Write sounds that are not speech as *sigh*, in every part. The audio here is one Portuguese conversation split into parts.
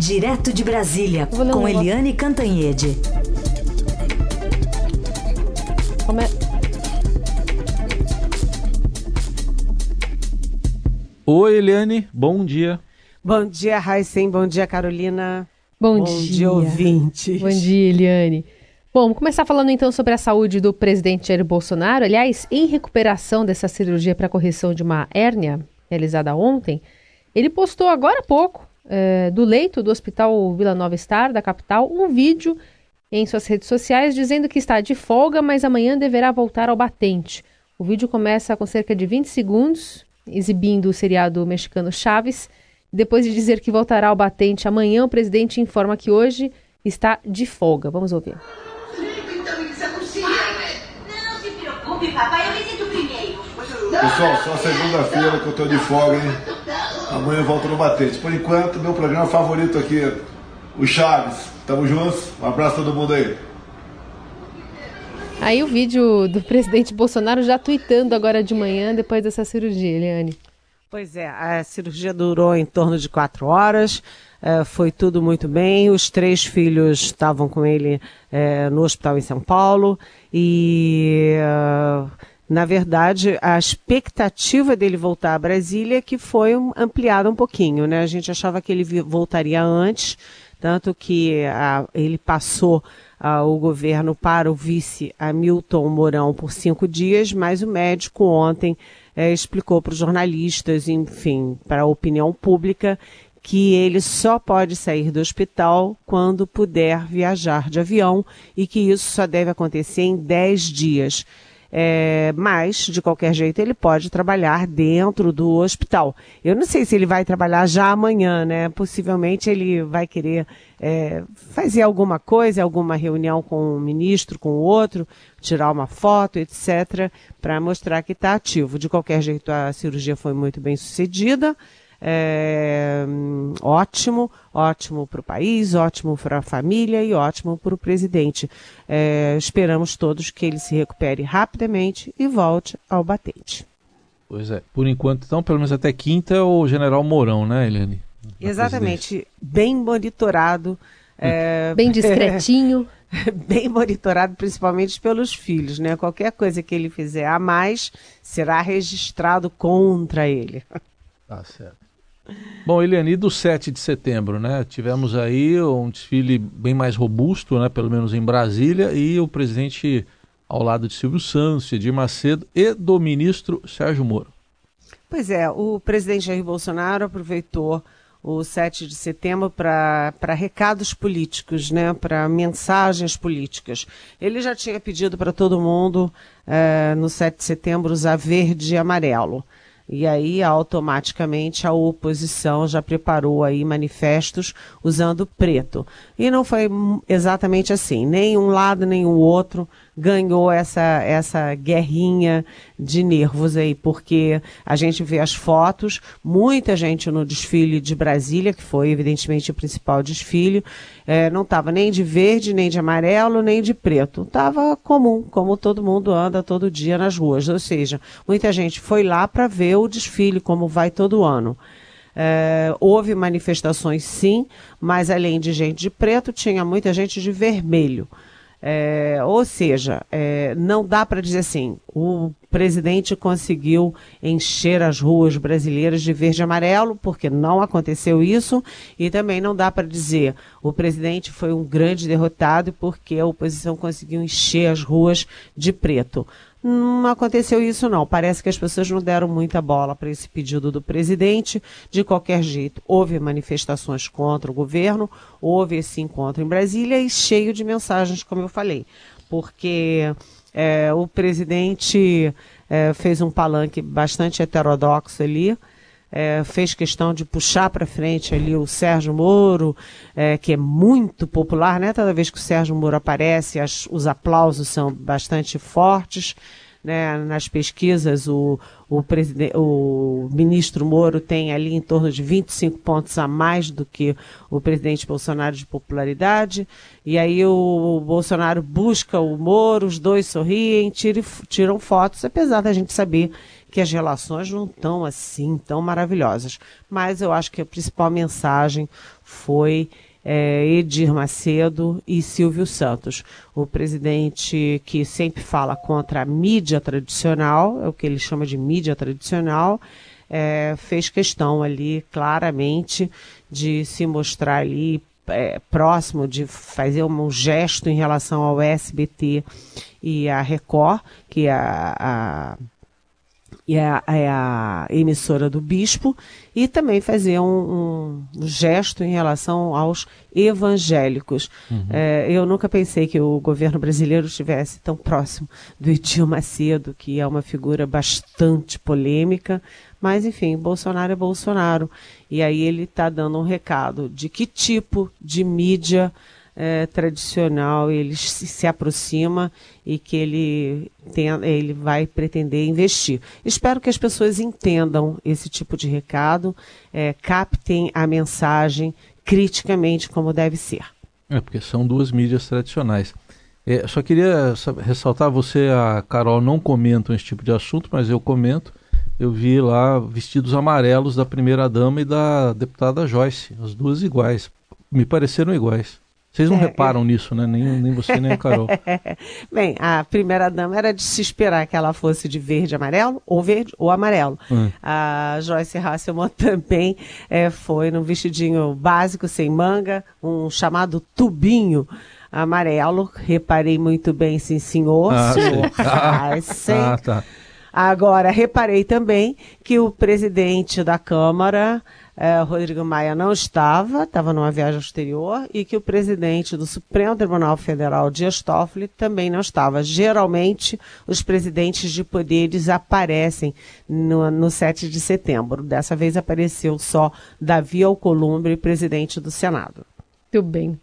Direto de Brasília, com Eliane Cantanhede. Como é... Oi, Eliane, bom dia. Bom dia, Raíssen, bom dia, Carolina. Bom, bom dia. dia, ouvintes. Bom dia, Eliane. Bom, vamos começar falando então sobre a saúde do presidente Jair Bolsonaro. Aliás, em recuperação dessa cirurgia para correção de uma hérnia realizada ontem, ele postou agora há pouco, é, do leito do Hospital Vila Nova Star, da capital, um vídeo em suas redes sociais dizendo que está de folga, mas amanhã deverá voltar ao batente. O vídeo começa com cerca de 20 segundos, exibindo o seriado mexicano Chaves. Depois de dizer que voltará ao batente amanhã, o presidente informa que hoje está de folga. Vamos ouvir. Pessoal, só segunda-feira que eu tô de folga, hein? Amanhã eu volto no Batente. Por enquanto, meu programa favorito aqui, o Chaves. Tamo juntos. Um abraço a todo mundo aí. Aí o vídeo do presidente Bolsonaro já tweetando agora de manhã, depois dessa cirurgia, Eliane. Pois é, a cirurgia durou em torno de quatro horas, eh, foi tudo muito bem. Os três filhos estavam com ele eh, no hospital em São Paulo e, eh, na verdade, a expectativa dele voltar a Brasília é que foi ampliada um pouquinho, né? A gente achava que ele voltaria antes, tanto que ah, ele passou ah, o governo para o vice Hamilton Mourão por cinco dias, mas o médico ontem eh, explicou para os jornalistas, enfim, para a opinião pública, que ele só pode sair do hospital quando puder viajar de avião e que isso só deve acontecer em 10 dias. É, mas, de qualquer jeito, ele pode trabalhar dentro do hospital. Eu não sei se ele vai trabalhar já amanhã, né? Possivelmente ele vai querer é, fazer alguma coisa, alguma reunião com um ministro, com o outro, tirar uma foto, etc., para mostrar que está ativo. De qualquer jeito, a cirurgia foi muito bem sucedida. É, ótimo, ótimo para o país, ótimo para a família e ótimo para o presidente. É, esperamos todos que ele se recupere rapidamente e volte ao batente. Pois é, por enquanto, então, pelo menos até quinta, é o general Mourão, né, Eliane? Na Exatamente, bem monitorado. é, *laughs* Bem discretinho. *laughs* bem monitorado, principalmente pelos filhos, né? Qualquer coisa que ele fizer a mais será registrado contra ele. Tá certo. Bom, Eliane, do 7 de setembro, né? Tivemos aí um desfile bem mais robusto, né? Pelo menos em Brasília, e o presidente ao lado de Silvio Santos, Edir Macedo e do ministro Sérgio Moro. Pois é, o presidente Jair Bolsonaro aproveitou o 7 de setembro para recados políticos, né, para mensagens políticas. Ele já tinha pedido para todo mundo, eh, no 7 de setembro, usar verde e amarelo. E aí, automaticamente, a oposição já preparou aí manifestos usando preto. E não foi exatamente assim. Nem um lado, nem o outro ganhou essa, essa guerrinha de nervos aí, porque a gente vê as fotos, muita gente no desfile de Brasília, que foi evidentemente o principal desfile, eh, não estava nem de verde, nem de amarelo, nem de preto. Estava comum, como todo mundo anda todo dia nas ruas. Ou seja, muita gente foi lá para ver o desfile, como vai todo ano. É, houve manifestações sim, mas além de gente de preto, tinha muita gente de vermelho. É, ou seja, é, não dá para dizer assim, o presidente conseguiu encher as ruas brasileiras de verde e amarelo, porque não aconteceu isso, e também não dá para dizer o presidente foi um grande derrotado porque a oposição conseguiu encher as ruas de preto. Não aconteceu isso não. Parece que as pessoas não deram muita bola para esse pedido do presidente. De qualquer jeito, houve manifestações contra o governo, houve esse encontro em Brasília e cheio de mensagens, como eu falei, porque é, o presidente é, fez um palanque bastante heterodoxo ali. É, fez questão de puxar para frente ali o Sérgio Moro, é, que é muito popular, né? Toda vez que o Sérgio Moro aparece, as- os aplausos são bastante fortes. Né? Nas pesquisas, o, o, o ministro Moro tem ali em torno de 25 pontos a mais do que o presidente Bolsonaro de popularidade. E aí o Bolsonaro busca o Moro, os dois sorriem, tiram fotos, apesar da gente saber que as relações não estão assim tão maravilhosas. Mas eu acho que a principal mensagem foi é, Edir Macedo e Silvio Santos. O presidente que sempre fala contra a mídia tradicional, é o que ele chama de mídia tradicional, é, fez questão ali claramente de se mostrar ali é, próximo, de fazer um gesto em relação ao SBT e a Record, que é a, a e é a, é a, emissora do bispo, e também fazer um, um gesto em relação aos evangélicos. Uhum. É, eu nunca pensei que o governo brasileiro estivesse tão próximo do Edir Macedo, que é uma figura bastante polêmica, mas enfim, Bolsonaro é Bolsonaro. E aí ele está dando um recado de que tipo de mídia é, tradicional ele se, aproxima e que ele, tem, ele vai pretender investir. Espero que as pessoas entendam esse tipo de recado, é, captem a mensagem criticamente como deve ser. É, porque são duas mídias tradicionais. É, só queria ressaltar, você a Carol não comentam esse tipo de assunto, mas eu comento. Eu vi lá vestidos amarelos da primeira-dama e da deputada Joyce, as duas iguais. Me pareceram iguais. Vocês não é, reparam nisso, né? Nem, nem você nem a Carol. *laughs* Bem, a primeira dama era de se esperar que ela fosse de verde e amarelo, ou verde ou amarelo. Hum. A Joyce Hasselman *laughs* também é, foi num vestidinho básico, sem manga, um chamado tubinho amarelo. Reparei muito bem, sim, senhor. Ah, *laughs* senhor sim. Ah, tá. Agora, reparei também que o presidente da Câmara é, Rodrigo Maia não estava, estava numa viagem exterior, e que o presidente do Supremo Tribunal Federal, Dias Toffoli, também não estava. Geralmente, os presidentes de poderes aparecem no, no 7 de setembro. Dessa vez apareceu só Davi Alcolumbre, presidente do Senado. Muito bem.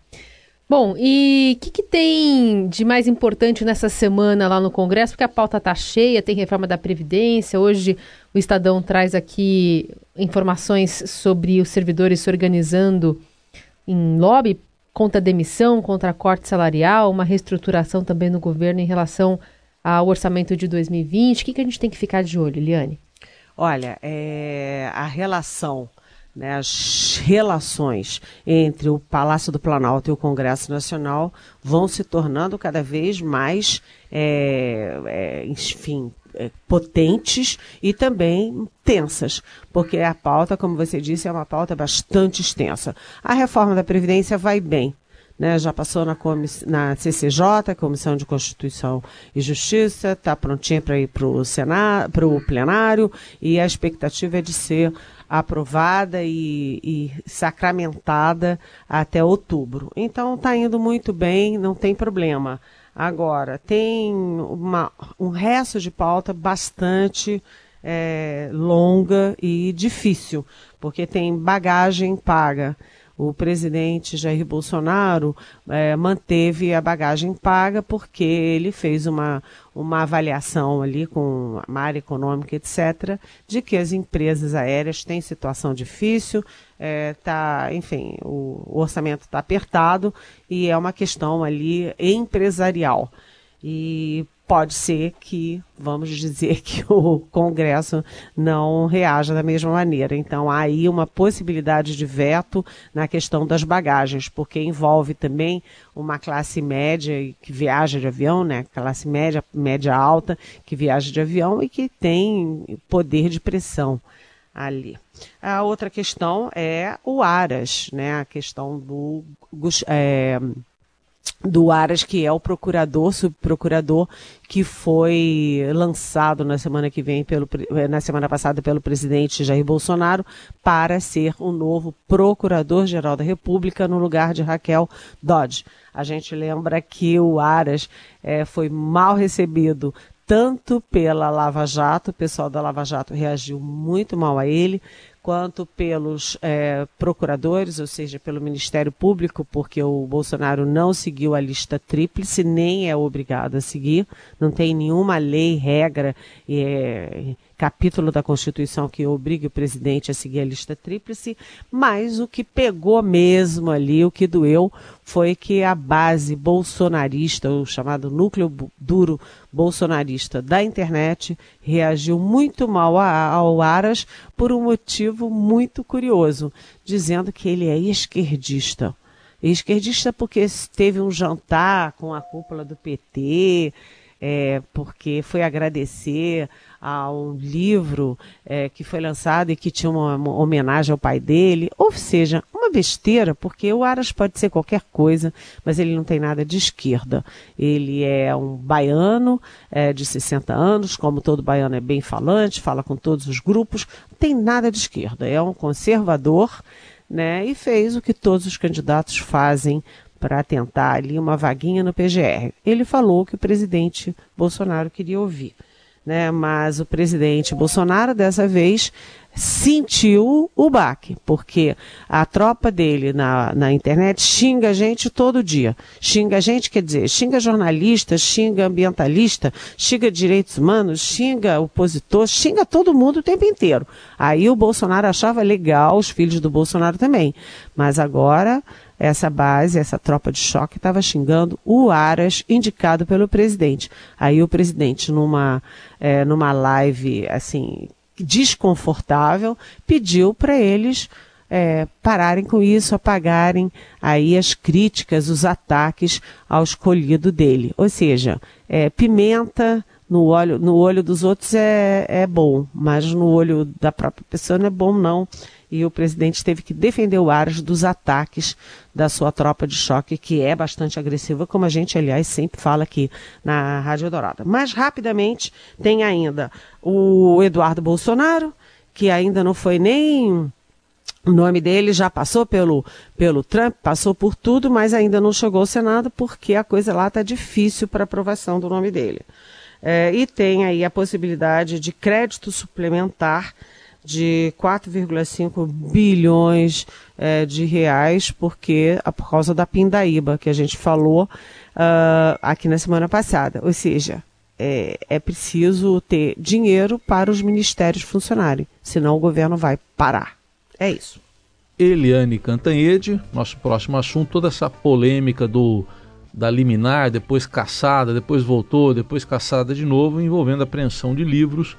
Bom, e o que, que, tem de mais importante nessa semana lá no Congresso? Porque a pauta está cheia, tem reforma da Previdência. Hoje o Estadão traz aqui informações sobre os servidores se organizando em lobby contra a demissão, contra a corte salarial, uma reestruturação também no governo em relação ao orçamento de 2020. O que, que a gente tem que ficar de olho, Eliane? Olha, é, a relação né, as relações entre o Palácio do Planalto e o Congresso Nacional vão se tornando cada vez mais, é, é, enfim, é, potentes e também tensas, porque a pauta, como você disse, é uma pauta bastante extensa. A reforma da Previdência vai bem. Né, já passou na, na CCJ, Comissão de Constituição e Justiça, está prontinha para ir para o plenário e a expectativa é de ser aprovada e, e sacramentada até outubro. Então está indo muito bem, não tem problema. Agora, tem uma, um resto de pauta bastante é, longa e difícil, porque tem bagagem paga o presidente Jair Bolsonaro é, manteve a bagagem paga porque ele fez uma, uma avaliação ali com a área econômica, etc., de que as empresas aéreas têm situação difícil, é, tá, enfim, o, o orçamento está apertado e é uma questão ali empresarial. E pode ser que, vamos dizer, *laughs* que o Congresso não reaja da mesma maneira. Então, há aí uma possibilidade de veto na questão das bagagens, porque envolve também uma classe média que viaja de avião, né? Classe média, média alta, que viaja de avião e que tem poder de pressão ali. A outra questão é o Aras, né? A questão do. É, do Aras, que é o procurador, subprocurador, que foi lançado na semana que vem, pelo, eh, na semana passada, pelo presidente Jair Bolsonaro, para ser o novo procurador-geral da República no lugar de Raquel Dodge. A gente lembra que o Aras é, foi mal recebido tanto pela Lava Jato, o pessoal da Lava Jato reagiu muito mal a ele, quanto pelos é, procuradores, ou seja, pelo Ministério Público, porque o Bolsonaro não seguiu a lista tríplice, nem é obrigado a seguir, não tem nenhuma lei, regra é, capítulo da Constituição que obrigue o presidente a seguir a lista tríplice, mas o que pegou mesmo ali, o que doeu, foi que a base bolsonarista, o chamado núcleo duro bolsonarista da internet, reagiu muito mal ao Aras por um motivo muito curioso, dizendo que ele é esquerdista. Esquerdista porque teve um jantar com a cúpula do PT, é, porque foi agradecer a um livro é, que foi lançado e que tinha uma, uma, homenagem ao pai dele, ou seja, uma besteira, porque o Aras pode ser qualquer coisa, mas ele não tem nada de esquerda. Ele é um baiano é, de 60 anos, como todo baiano é bem falante, fala com todos os grupos, não tem nada de esquerda, é um conservador. Né, e fez o que todos os candidatos fazem para tentar ali uma vaguinha no PGR. Ele falou que o presidente Bolsonaro queria ouvir. Né? Mas o presidente Bolsonaro, dessa vez, sentiu o baque, porque a tropa dele na, na internet xinga a gente todo dia. Xinga a gente, quer dizer, xinga jornalista, xinga ambientalista, xinga direitos humanos, xinga opositor, xinga todo mundo o tempo inteiro. Aí o Bolsonaro achava legal, os filhos do Bolsonaro também. Mas agora essa base, essa tropa de choque, estava xingando o Aras, indicado pelo presidente. Aí o presidente, numa, é, numa live assim desconfortável, pediu para eles é, pararem com isso, apagarem aí as críticas, os ataques ao escolhido dele. Ou seja, é, pimenta no olho, no olho dos outros é, é bom, mas no olho da própria pessoa não é bom não e o presidente teve que defender o Aras dos ataques da sua tropa de choque, que é bastante agressiva, como a gente, aliás, sempre fala aqui na Rádio Dourada. Mas, rapidamente, tem ainda o Eduardo Bolsonaro, que ainda não foi nem. O nome dele já passou pelo, pelo Trump, passou por tudo, mas ainda não chegou ao Senado porque a coisa lá está difícil para aprovação do nome dele. É, e tem aí a possibilidade de crédito suplementar de 4,5 bilhões é, de reais, porque por causa da pindaíba que a gente falou uh, aqui na semana passada. Ou seja, é, é, preciso ter dinheiro para os ministérios funcionarem, senão o governo vai parar. É isso. Eliane Cantanhede, nosso próximo assunto, toda essa polêmica do da liminar, depois caçada, depois voltou, depois caçada de novo, envolvendo apreensão de livros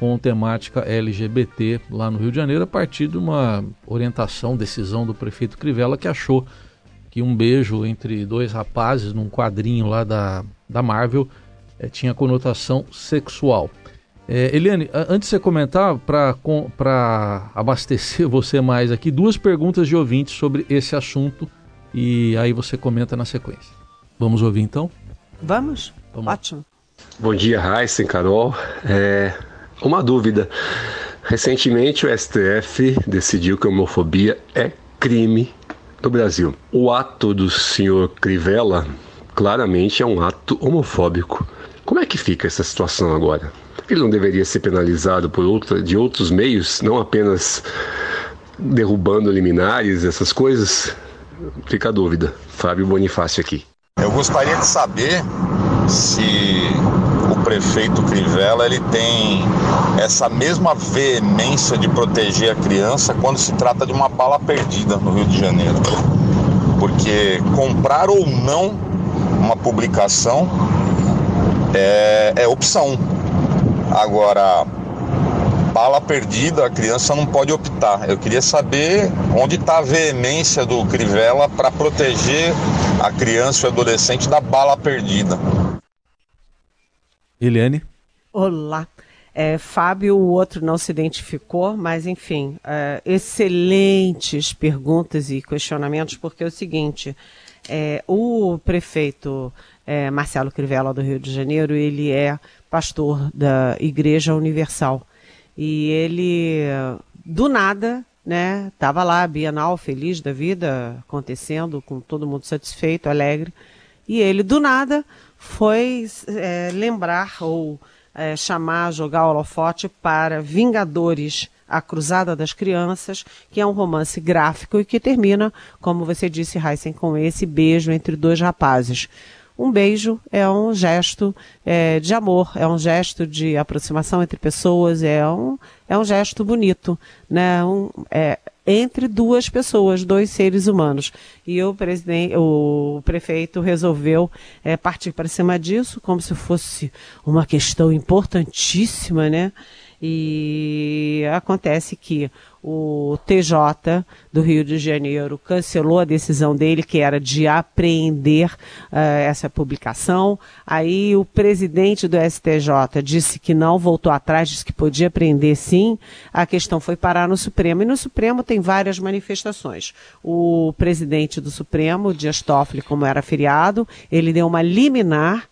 com temática LGBT lá no Rio de Janeiro, a partir de uma orientação, decisão do prefeito Crivella, que achou que um beijo entre dois rapazes num quadrinho lá da, da Marvel é, tinha conotação sexual. É, Eliane, antes de você comentar, para abastecer *laughs* você mais aqui, duas perguntas de ouvintes sobre esse assunto e aí você comenta na sequência. Vamos ouvir então? Vamos? Vamos. Ótimo. Bom dia, Raíssa e Carol. É, uma dúvida. Recentemente o STF decidiu que a homofobia é crime no Brasil. O ato do senhor Crivella claramente é um ato homofóbico. Como é que fica essa situação agora? Ele não deveria ser penalizado por outra, de outros meios, não apenas derrubando liminares, essas coisas? Fica a dúvida. Fábio Bonifácio aqui. Eu gostaria de saber se prefeito Crivella ele tem essa mesma veemência de proteger a criança quando se trata de uma bala perdida no Rio de Janeiro. Porque comprar ou não uma publicação é, é opção. Agora, bala perdida, a criança não pode optar. Eu queria saber onde está a veemência do Crivella para proteger a criança e o adolescente da bala perdida. Eliane? Olá. É, Fábio, o outro não se identificou, mas enfim, é, excelentes perguntas e questionamentos, porque é o seguinte: é, o prefeito é, Marcelo Crivella do Rio de Janeiro, ele é pastor da Igreja Universal. E ele, do nada, né, estava lá, Bienal, feliz da vida, acontecendo, com todo mundo satisfeito, alegre. E ele, do nada, foi é, lembrar ou é, chamar, jogar o holofote para Vingadores, a Cruzada das Crianças, que é um romance gráfico e que termina, como você disse, Heisen, com esse beijo entre dois rapazes. um beijo é um gesto é, de amor, é um gesto de aproximação entre pessoas, é um, é um gesto bonito, né? Um, é, entre duas pessoas, dois seres humanos. E o, presidente, o prefeito resolveu é, partir para cima disso, como se fosse uma questão importantíssima, né? E acontece que o TJ do Rio de Janeiro cancelou a decisão dele, que era de apreender uh, essa publicação. Aí o presidente do STJ disse que não, voltou atrás, disse que podia apreender sim. A questão foi parar no Supremo. E no Supremo tem várias manifestações. O presidente do Supremo, Dias Toffoli, como era feriado, ele deu uma liminar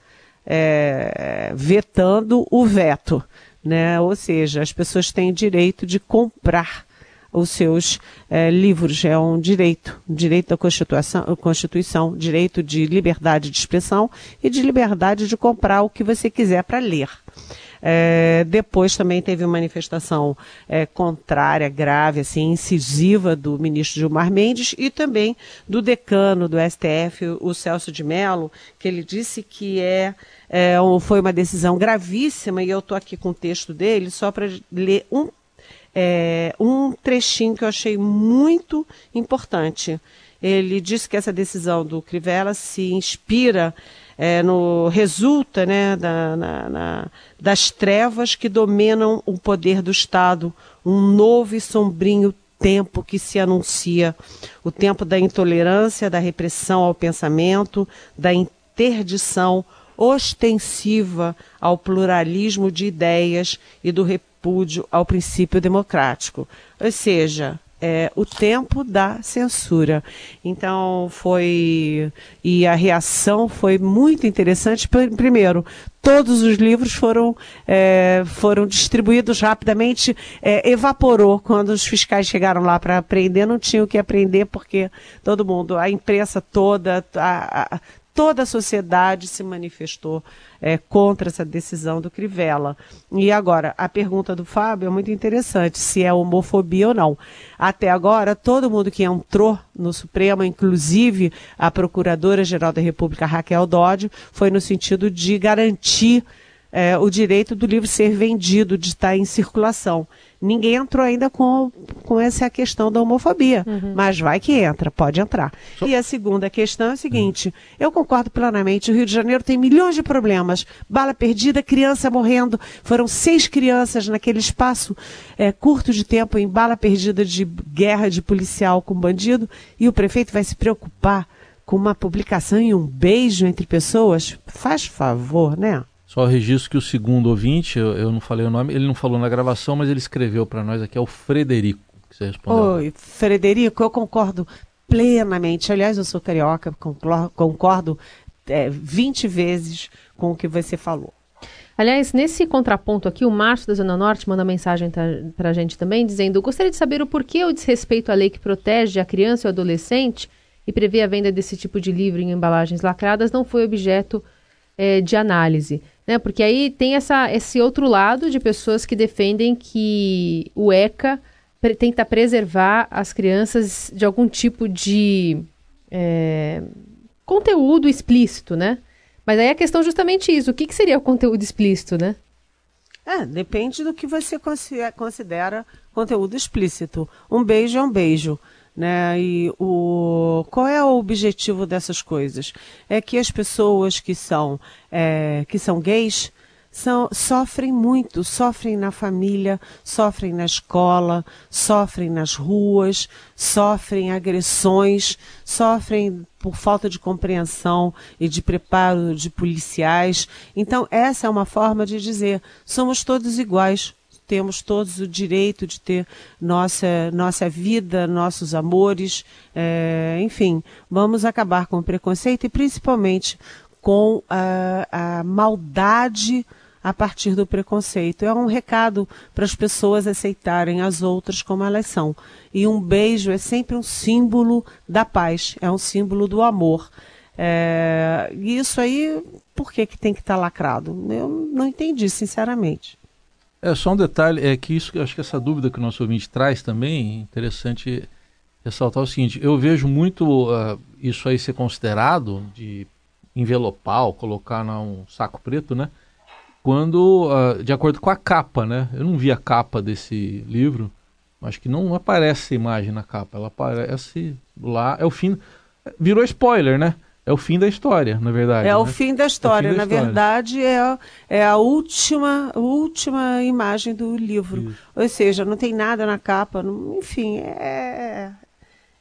é, vetando o veto né? Ou seja, as pessoas têm direito de comprar os seus eh, livros. É um direito, direito da Constituição, Constituição, direito de liberdade de expressão e de liberdade de comprar o que você quiser para ler. É, depois também teve uma manifestação é, contrária, grave, assim, incisiva do ministro Gilmar Mendes e também do decano do STF, o Celso de Mello, que ele disse que é é, foi uma decisão gravíssima, e eu estou aqui com o texto dele, só para ler um, é, um trechinho que eu achei muito importante. Ele disse que essa decisão do Crivella se inspira é, no resulta né, da, na, na, das trevas que dominam o poder do Estado, um novo e sombrio tempo que se anuncia, o tempo da intolerância, da repressão ao pensamento, da interdição ostensiva ao pluralismo de ideias e do repúdio ao princípio democrático. Ou seja, é, o tempo da censura. Então foi. E a reação foi muito interessante. Primeiro, todos os livros foram, é, foram distribuídos rapidamente, é, evaporou. Quando os fiscais chegaram lá para aprender, não tinham o que aprender, porque todo mundo, a imprensa toda, a, a, toda a sociedade se manifestou é, contra essa decisão do Crivella. E agora, a pergunta do Fábio é muito interessante, se é homofobia ou não. Até agora, todo mundo que entrou no Supremo, inclusive a Procuradora-Geral da República, Raquel Dodge, foi no sentido de garantir é, o direito do livro ser vendido, de estar em circulação. Ninguém entrou ainda com, com essa questão da homofobia, uhum. mas vai que entra, pode entrar. So... E a segunda questão é a seguinte: uhum. eu concordo plenamente, o Rio de Janeiro tem milhões de problemas. Bala perdida, criança morrendo. Foram seis crianças naquele espaço é, curto de tempo em bala perdida de guerra de policial com bandido, e o prefeito vai se preocupar com uma publicação e um beijo entre pessoas? Faz favor, né? Só registro que o segundo ouvinte, eu, eu, não falei o nome, ele não falou na gravação, mas ele escreveu para nós aqui, é o Frederico, que você respondeu. Oi, Frederico, eu concordo plenamente. Aliás, eu sou carioca, concordo é, 20 vezes com o que você falou. Aliás, nesse contraponto aqui, o Márcio da Zona Norte manda mensagem para a gente também, dizendo: Gostaria de saber o porquê o desrespeito à lei que protege a criança e o adolescente e prevê a venda desse tipo de livro em embalagens lacradas não foi objeto é, de análise. Né? Porque aí tem essa, esse outro lado de pessoas que defendem que o ECA tenta preservar as crianças de algum tipo de é, conteúdo explícito, né? Mas aí a questão é justamente isso. O que, que seria o conteúdo explícito, né? É, depende do que você considera conteúdo explícito. Um beijo é um beijo. Né? E o, qual é o objetivo dessas coisas? É que as pessoas que são, é, que são gays são, sofrem muito, sofrem na família, sofrem na escola, sofrem nas ruas, sofrem agressões, sofrem por falta de compreensão e de preparo de policiais. Então, essa é uma forma de dizer: somos todos iguais, temos todos o direito de ter nossa, nossa vida, nossos amores, é, enfim, vamos acabar com o preconceito e principalmente com a, a maldade a partir do preconceito. É um recado para as pessoas aceitarem as outras como elas são. E um beijo é sempre um símbolo da paz, é um símbolo do amor. É, e isso aí, por que, que tem que estar tá lacrado? Eu não entendi, sinceramente. É só um detalhe, é que isso, acho que essa dúvida que o nosso ouvinte traz também, interessante ressaltar o seguinte, eu vejo muito uh, isso aí ser considerado de envelopar ou colocar num saco preto, né? Quando, uh, de acordo com a capa, né? Eu não vi a capa desse livro, acho que não aparece a imagem na capa, ela aparece lá, é o fim, virou spoiler, né? É o fim da história, na verdade. É né? o fim da história. É fim da na história. verdade, é, é a última, última imagem do livro. Isso. Ou seja, não tem nada na capa. não- enfim, é,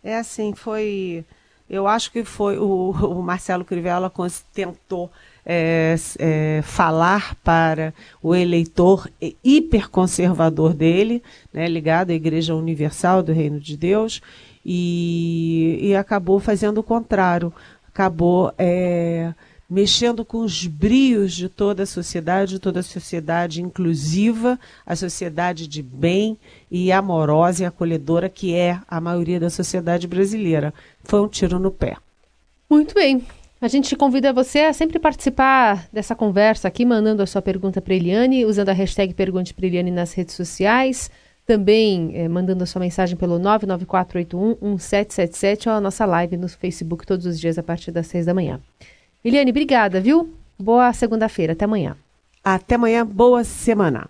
é assim, foi. Eu acho que foi. O, o Marcelo Crivella tentou é, é, falar para o eleitor hi- hiperconservador dele, né, ligado à Igreja Universal do Reino de Deus, e, e acabou fazendo o contrário. Acabou é, mexendo com os brios de toda a sociedade, toda a sociedade inclusiva, a sociedade de bem e amorosa e acolhedora que é a maioria da sociedade brasileira. Foi um tiro no pé. Muito bem. A gente convida você a sempre participar dessa conversa aqui, mandando a sua pergunta para Eliane, usando a hashtag Pergunte para Eliane nas redes sociais. Também eh, mandando a sua mensagem pelo 994811777 ou a nossa live no Facebook todos os dias a partir das seis da manhã. Eliane, obrigada, viu? Boa segunda-feira. Até amanhã. Até amanhã, boa semana.